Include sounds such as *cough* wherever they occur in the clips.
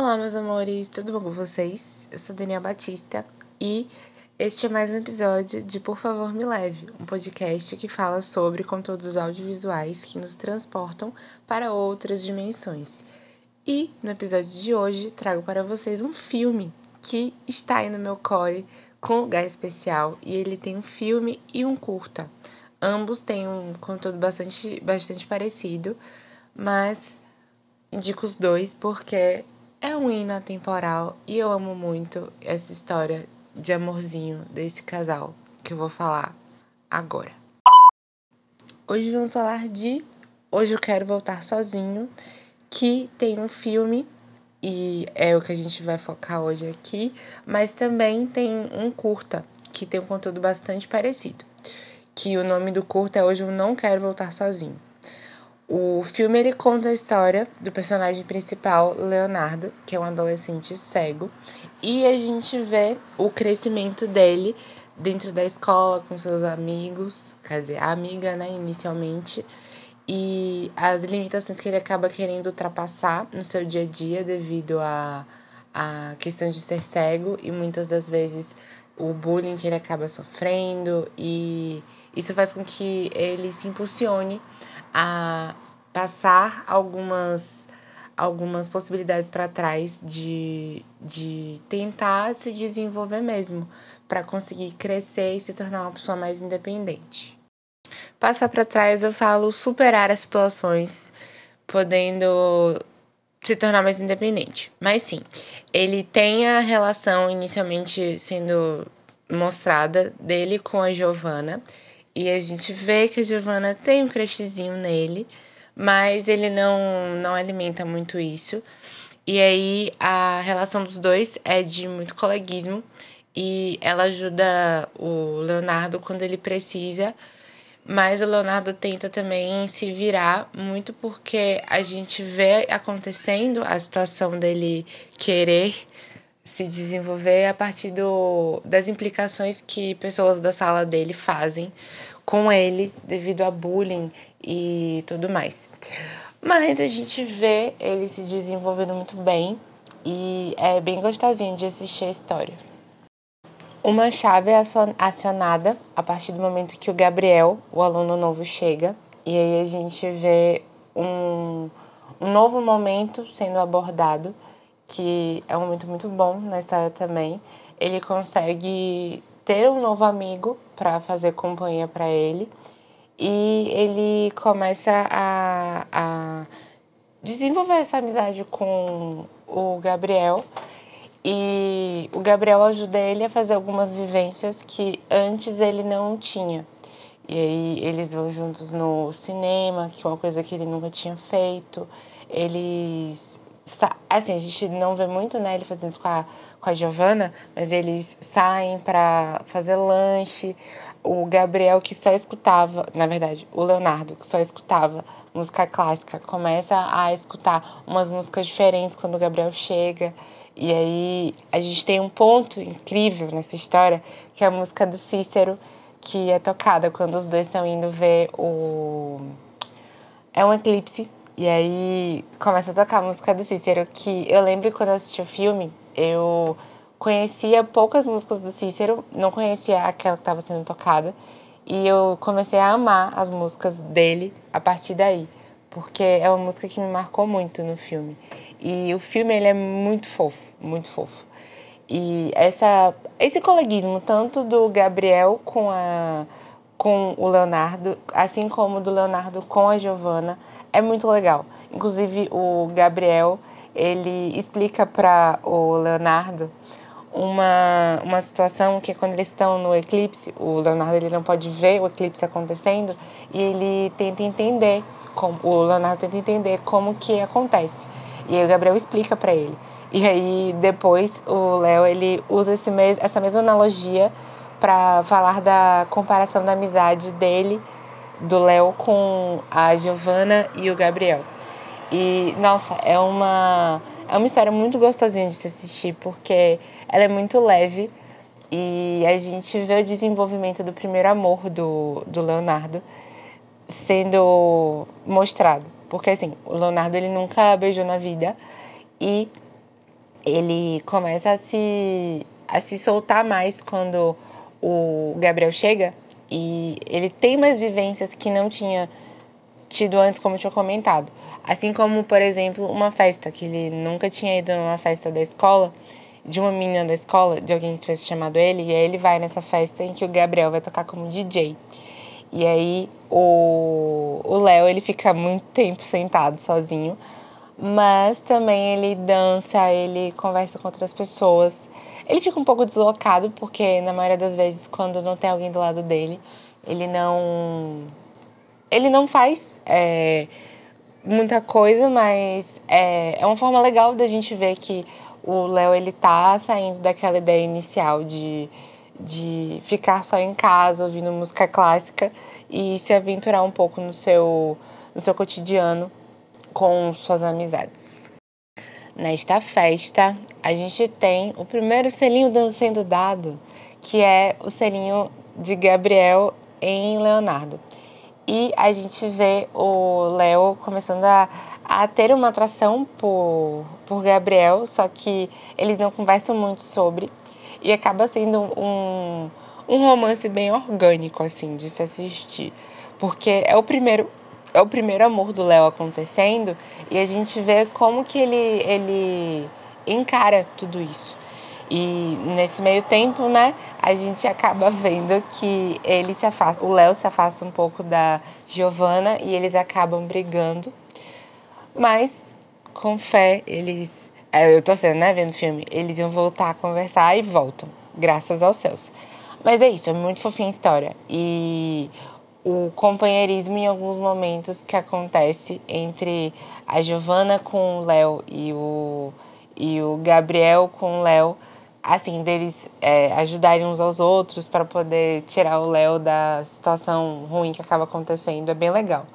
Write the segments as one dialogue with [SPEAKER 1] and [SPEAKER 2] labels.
[SPEAKER 1] Olá, meus amores, tudo bom com vocês? Eu sou Daniela Batista e este é mais um episódio de Por Favor Me Leve, um podcast que fala sobre conteúdos audiovisuais que nos transportam para outras dimensões. E no episódio de hoje trago para vocês um filme que está aí no meu core com lugar especial e ele tem um filme e um curta. Ambos têm um conteúdo bastante, bastante parecido, mas indico os dois porque é um hino atemporal e eu amo muito essa história de amorzinho desse casal que eu vou falar agora. Hoje vamos falar de Hoje Eu Quero Voltar Sozinho, que tem um filme e é o que a gente vai focar hoje aqui, mas também tem um curta que tem um conteúdo bastante parecido. Que o nome do curta é Hoje Eu Não Quero Voltar Sozinho. O filme ele conta a história do personagem principal, Leonardo, que é um adolescente cego, e a gente vê o crescimento dele dentro da escola com seus amigos, quer dizer, a amiga, né, inicialmente, e as limitações que ele acaba querendo ultrapassar no seu dia a dia devido à a, a questão de ser cego. E muitas das vezes o bullying que ele acaba sofrendo. E isso faz com que ele se impulsione a passar algumas algumas possibilidades para trás de, de tentar se desenvolver mesmo, para conseguir crescer e se tornar uma pessoa mais independente. Passar para trás, eu falo superar as situações, podendo se tornar mais independente. Mas sim, ele tem a relação inicialmente sendo mostrada dele com a Giovanna, e a gente vê que a Giovanna tem um crushzinho nele, mas ele não, não alimenta muito isso. E aí a relação dos dois é de muito coleguismo e ela ajuda o Leonardo quando ele precisa, mas o Leonardo tenta também se virar muito porque a gente vê acontecendo a situação dele querer se desenvolver a partir do, das implicações que pessoas da sala dele fazem com ele devido a bullying e tudo mais. Mas a gente vê ele se desenvolvendo muito bem e é bem gostosinho de assistir a história. Uma chave é acionada a partir do momento que o Gabriel, o aluno novo, chega, e aí a gente vê um, um novo momento sendo abordado, que é um momento muito bom na história também. Ele consegue ter um novo amigo para fazer companhia para ele e ele começa a, a desenvolver essa amizade com o Gabriel e o Gabriel ajuda ele a fazer algumas vivências que antes ele não tinha. E aí eles vão juntos no cinema, que é uma coisa que ele nunca tinha feito. Eles assim, a gente não vê muito, né, ele fazendo isso com a com a Giovana, mas eles saem para fazer lanche. O Gabriel, que só escutava, na verdade, o Leonardo, que só escutava música clássica, começa a escutar umas músicas diferentes quando o Gabriel chega. E aí a gente tem um ponto incrível nessa história, que é a música do Cícero, que é tocada quando os dois estão indo ver o. É um eclipse. E aí começa a tocar a música do Cícero, que eu lembro quando eu assisti o filme, eu conhecia poucas músicas do Cícero, não conhecia aquela que estava sendo tocada, e eu comecei a amar as músicas dele a partir daí, porque é uma música que me marcou muito no filme. E o filme ele é muito fofo, muito fofo. E essa esse coleguismo tanto do Gabriel com a com o Leonardo, assim como do Leonardo com a Giovanna, é muito legal. Inclusive o Gabriel ele explica para o Leonardo uma, uma situação que é quando eles estão no eclipse, o Leonardo ele não pode ver o eclipse acontecendo e ele tenta entender, como, o Leonardo tenta entender como que acontece. E aí o Gabriel explica para ele. E aí depois o Léo ele usa esse mes essa mesma analogia para falar da comparação da amizade dele, do Léo com a Giovana e o Gabriel. E, nossa, é uma, é uma história muito gostosinha de se assistir, porque ela é muito leve e a gente vê o desenvolvimento do primeiro amor do, do Leonardo sendo mostrado. Porque, assim, o Leonardo ele nunca beijou na vida e ele começa a se, a se soltar mais quando o Gabriel chega e ele tem mais vivências que não tinha tido antes, como eu tinha comentado. Assim como, por exemplo, uma festa, que ele nunca tinha ido numa festa da escola, de uma menina da escola, de alguém que tivesse chamado ele, e aí ele vai nessa festa em que o Gabriel vai tocar como DJ. E aí o Léo, ele fica muito tempo sentado sozinho, mas também ele dança, ele conversa com outras pessoas. Ele fica um pouco deslocado, porque na maioria das vezes, quando não tem alguém do lado dele, ele não. Ele não faz é, muita coisa, mas é, é uma forma legal da gente ver que o Léo ele tá saindo daquela ideia inicial de, de ficar só em casa ouvindo música clássica e se aventurar um pouco no seu, no seu cotidiano com suas amizades. Nesta festa, a gente tem o primeiro selinho sendo dado, que é o selinho de Gabriel em Leonardo. E a gente vê o Léo começando a, a ter uma atração por, por Gabriel, só que eles não conversam muito sobre. E acaba sendo um, um romance bem orgânico, assim, de se assistir. Porque é o primeiro é o primeiro amor do Léo acontecendo e a gente vê como que ele, ele encara tudo isso. E nesse meio tempo, né, a gente acaba vendo que ele se afasta, o Léo se afasta um pouco da Giovanna e eles acabam brigando. Mas com fé, eles é, eu tô sendo, né, vendo o filme, eles iam voltar a conversar e voltam, graças aos céus. Mas é isso, é muito fofinha a história. E o companheirismo em alguns momentos que acontece entre a Giovana com o Léo e o, e o Gabriel com o Léo, assim, deles é, ajudarem uns aos outros para poder tirar o Léo da situação ruim que acaba acontecendo, é bem legal.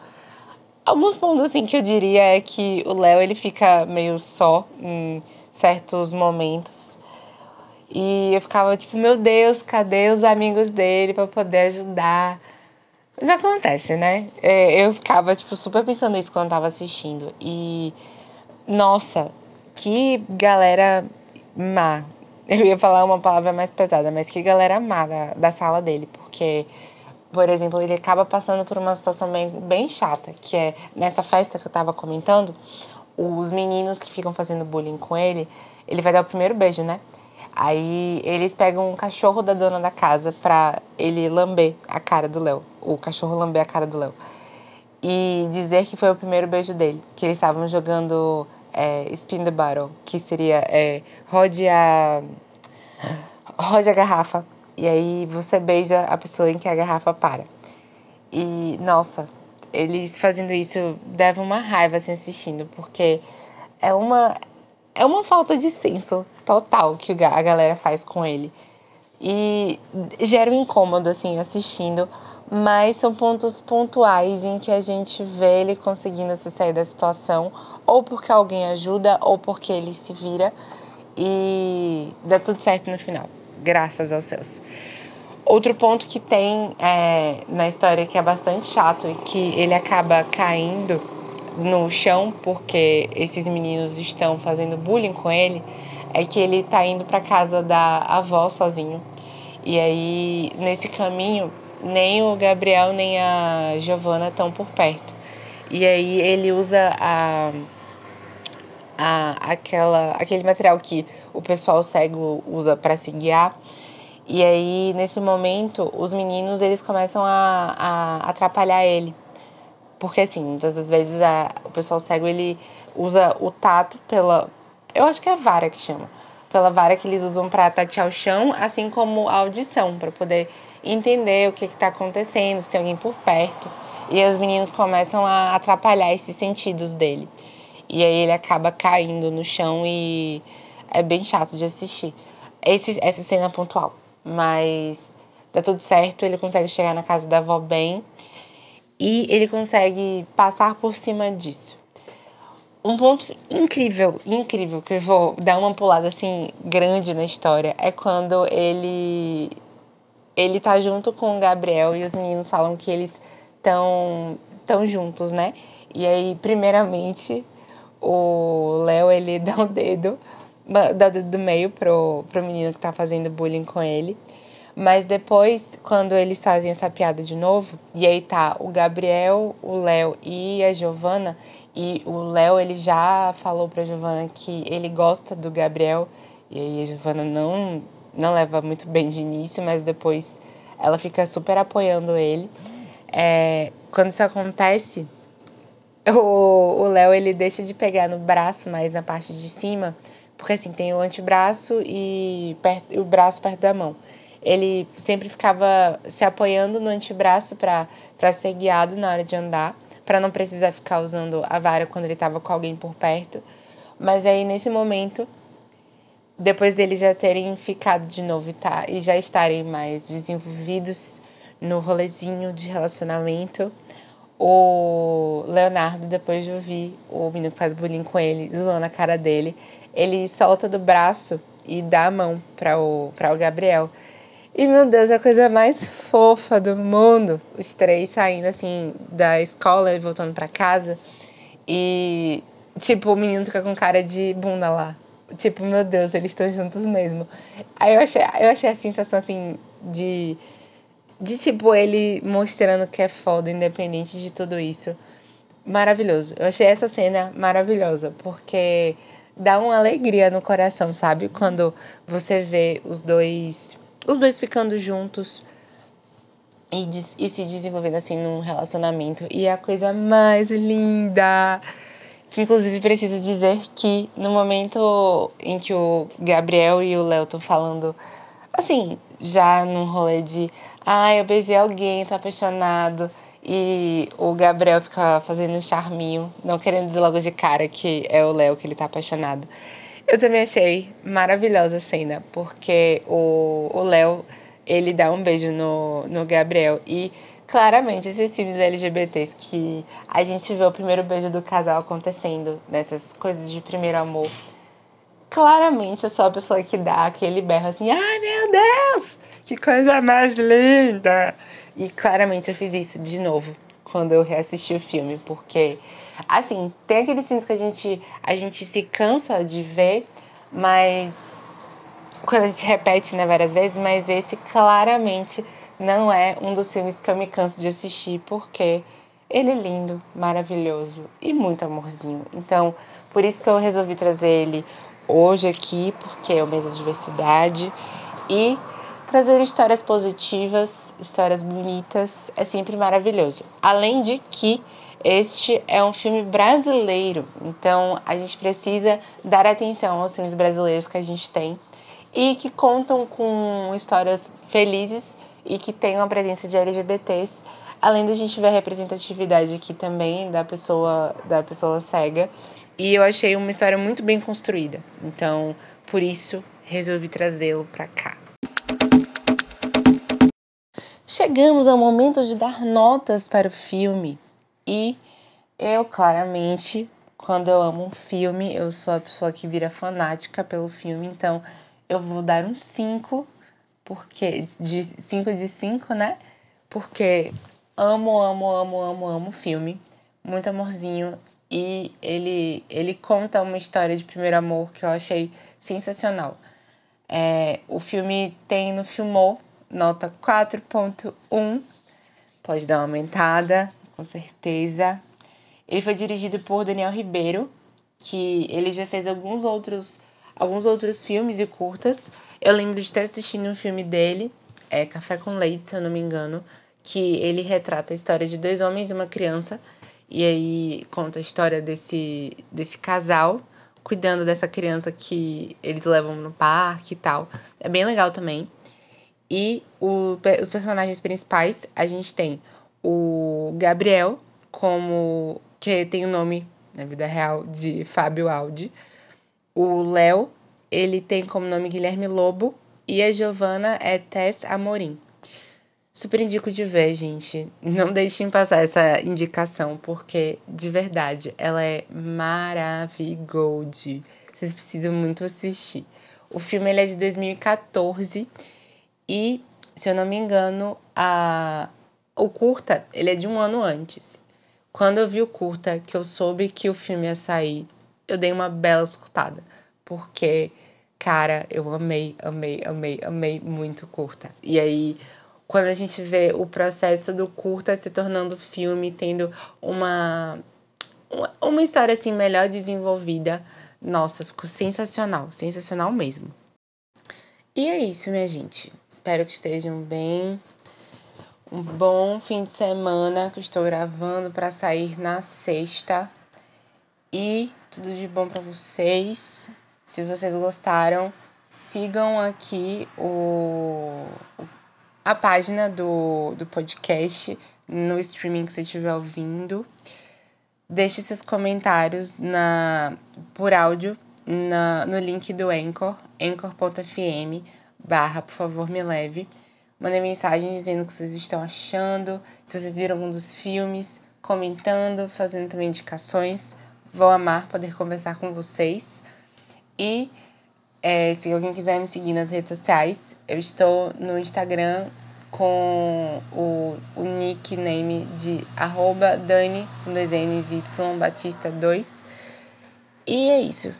[SPEAKER 1] Alguns pontos assim que eu diria é que o Léo ele fica meio só em certos momentos. E eu ficava tipo, meu Deus, cadê os amigos dele para poder ajudar? Já acontece, né? É, eu ficava, tipo, super pensando isso quando tava assistindo. E, nossa, que galera má. Eu ia falar uma palavra mais pesada, mas que galera má da, da sala dele. Porque, por exemplo, ele acaba passando por uma situação bem, bem chata, que é nessa festa que eu tava comentando, os meninos que ficam fazendo bullying com ele, ele vai dar o primeiro beijo, né? Aí eles pegam um cachorro da dona da casa pra ele lamber a cara do Léo. O cachorro lamber a cara do Léo. E dizer que foi o primeiro beijo dele. Que eles estavam jogando é, Spin the Bottle, que seria é, rode a. rode a garrafa. E aí você beija a pessoa em que a garrafa para. E, nossa, eles fazendo isso dava uma raiva assim assistindo, porque é uma é uma falta de senso total que a galera faz com ele. E gera um incômodo, assim, assistindo, mas são pontos pontuais em que a gente vê ele conseguindo se sair da situação, ou porque alguém ajuda, ou porque ele se vira e dá tudo certo no final, graças aos céus. Outro ponto que tem é, na história que é bastante chato e que ele acaba caindo no chão porque esses meninos estão fazendo bullying com ele é que ele tá indo para casa da avó sozinho. E aí nesse caminho nem o Gabriel nem a Giovana estão por perto. E aí ele usa a, a aquela aquele material que o pessoal cego usa para se guiar. E aí nesse momento os meninos eles começam a, a atrapalhar ele porque, assim, muitas das vezes a, o pessoal cego, ele usa o tato pela... Eu acho que é vara que chama. Pela vara que eles usam para tatear o chão, assim como a audição, para poder entender o que está acontecendo, se tem alguém por perto. E os meninos começam a atrapalhar esses sentidos dele. E aí ele acaba caindo no chão e é bem chato de assistir. Esse, essa cena pontual. Mas dá tudo certo, ele consegue chegar na casa da avó bem e ele consegue passar por cima disso. Um ponto incrível, incrível, que eu vou dar uma pulada assim grande na história, é quando ele ele tá junto com o Gabriel e os meninos falam que eles estão tão juntos, né? E aí, primeiramente, o Léo ele *laughs* dá um dedo do, do meio pro, pro menino que tá fazendo bullying com ele. Mas depois, quando eles fazem essa piada de novo, e aí tá o Gabriel, o Léo e a Giovana, e o Léo ele já falou pra Giovana que ele gosta do Gabriel, e aí a Giovana não, não leva muito bem de início, mas depois ela fica super apoiando ele. É, quando isso acontece, o Léo ele deixa de pegar no braço, mais na parte de cima, porque assim, tem o antebraço e perto, o braço perto da mão ele sempre ficava se apoiando no antebraço para ser guiado na hora de andar, para não precisar ficar usando a vara quando ele estava com alguém por perto. Mas aí nesse momento, depois deles já terem ficado de novo e, tá, e já estarem mais desenvolvidos no rolezinho de relacionamento, o Leonardo, depois de ouvir o menino que faz bullying com ele, zoando a cara dele, ele solta do braço e dá a mão para o, o Gabriel. E, meu Deus, a coisa mais fofa do mundo. Os três saindo, assim, da escola e voltando para casa. E, tipo, o menino fica com cara de bunda lá. Tipo, meu Deus, eles estão juntos mesmo. Aí eu achei, eu achei a sensação, assim, de... De, tipo, ele mostrando que é foda, independente de tudo isso. Maravilhoso. Eu achei essa cena maravilhosa, porque dá uma alegria no coração, sabe? Quando você vê os dois os dois ficando juntos e, e se desenvolvendo assim num relacionamento. E é a coisa mais linda. Inclusive, preciso dizer que no momento em que o Gabriel e o Léo estão falando, assim, já num rolê de ah, eu beijei alguém, tô apaixonado. E o Gabriel fica fazendo um charminho, não querendo dizer logo de cara que é o Léo que ele tá apaixonado. Eu também achei maravilhosa a cena, porque o Léo, ele dá um beijo no, no Gabriel e claramente esses filmes LGBTs que a gente vê o primeiro beijo do casal acontecendo nessas coisas de primeiro amor. Claramente eu sou a pessoa que dá aquele berro assim, ai meu Deus, que coisa mais linda! E claramente eu fiz isso de novo quando eu reassisti o filme, porque Assim, tem aqueles filmes que a gente, a gente se cansa de ver, mas quando a gente *laughs* repete né, várias vezes, mas esse claramente não é um dos filmes que eu me canso de assistir, porque ele é lindo, maravilhoso e muito amorzinho. Então, por isso que eu resolvi trazer ele hoje aqui, porque é o mês da diversidade. E trazer histórias positivas, histórias bonitas, é sempre maravilhoso. Além de que este é um filme brasileiro, então a gente precisa dar atenção aos filmes brasileiros que a gente tem e que contam com histórias felizes e que tenham a presença de LGBTs, além da gente ver a representatividade aqui também da pessoa da pessoa cega. E eu achei uma história muito bem construída. Então, por isso resolvi trazê-lo para cá. Chegamos ao momento de dar notas para o filme. E eu, claramente, quando eu amo um filme, eu sou a pessoa que vira fanática pelo filme, então eu vou dar um 5, porque de 5 de 5, né? Porque amo, amo, amo, amo, amo o filme. Muito amorzinho. E ele, ele conta uma história de primeiro amor que eu achei sensacional. É, o filme tem no Filmou nota 4.1. Pode dar uma aumentada, com certeza. Ele foi dirigido por Daniel Ribeiro, que ele já fez alguns outros, alguns outros filmes e curtas. Eu lembro de ter assistido um filme dele, é Café com Leite, se eu não me engano, que ele retrata a história de dois homens e uma criança. E aí conta a história desse, desse casal cuidando dessa criança que eles levam no parque e tal. É bem legal também. E o, os personagens principais, a gente tem o Gabriel, como que tem o nome na vida real de Fábio Aldi. O Léo, ele tem como nome Guilherme Lobo. E a Giovana é Tess Amorim. Super indico de ver, gente. Não deixem passar essa indicação, porque, de verdade, ela é maravilhosa. Vocês precisam muito assistir. O filme ele é de 2014 e, se eu não me engano, a... o curta ele é de um ano antes. Quando eu vi o curta, que eu soube que o filme ia sair, eu dei uma bela surtada. porque, cara, eu amei, amei, amei, amei muito curta. E aí, quando a gente vê o processo do curta se tornando filme, tendo uma, uma história assim melhor desenvolvida, nossa, ficou sensacional, sensacional mesmo. E é isso, minha gente. Espero que estejam bem. Um bom fim de semana que estou gravando para sair na sexta. E tudo de bom para vocês. Se vocês gostaram, sigam aqui o, a página do, do podcast no streaming que você estiver ouvindo. Deixe seus comentários na, por áudio na, no link do Anchor, anchor.fm barra, por favor, me leve. Mandem mensagem dizendo o que vocês estão achando, se vocês viram algum dos filmes, comentando, fazendo também indicações. Vou amar poder conversar com vocês. E é, se alguém quiser me seguir nas redes sociais, eu estou no Instagram com o, o nickname de arroba Dani, com dois N's Y, Batista 2. E é isso.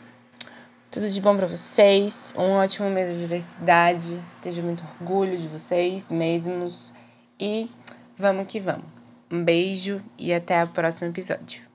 [SPEAKER 1] Tudo de bom para vocês. Um ótimo mês de diversidade. Tenho muito orgulho de vocês mesmos. E vamos que vamos. Um beijo e até o próximo episódio.